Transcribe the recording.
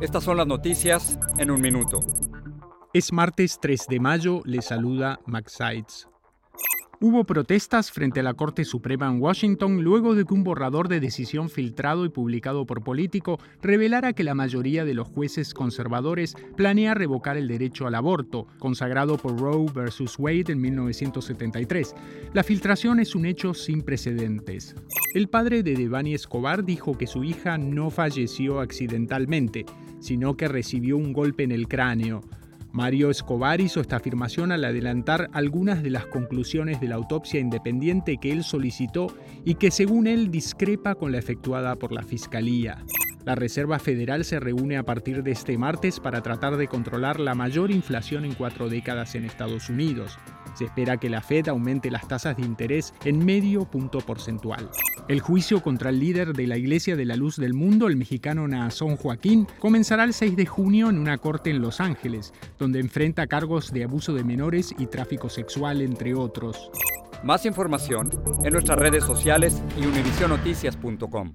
estas son las noticias en un minuto. Es martes 3 de mayo, le saluda Max Sides. Hubo protestas frente a la Corte Suprema en Washington luego de que un borrador de decisión filtrado y publicado por Político revelara que la mayoría de los jueces conservadores planea revocar el derecho al aborto, consagrado por Roe vs. Wade en 1973. La filtración es un hecho sin precedentes. El padre de Devani Escobar dijo que su hija no falleció accidentalmente, sino que recibió un golpe en el cráneo. Mario Escobar hizo esta afirmación al adelantar algunas de las conclusiones de la autopsia independiente que él solicitó y que según él discrepa con la efectuada por la Fiscalía. La Reserva Federal se reúne a partir de este martes para tratar de controlar la mayor inflación en cuatro décadas en Estados Unidos. Se espera que la Fed aumente las tasas de interés en medio punto porcentual. El juicio contra el líder de la Iglesia de la Luz del Mundo, el mexicano Naasón Joaquín, comenzará el 6 de junio en una corte en Los Ángeles, donde enfrenta cargos de abuso de menores y tráfico sexual, entre otros. Más información en nuestras redes sociales y univisionoticias.com.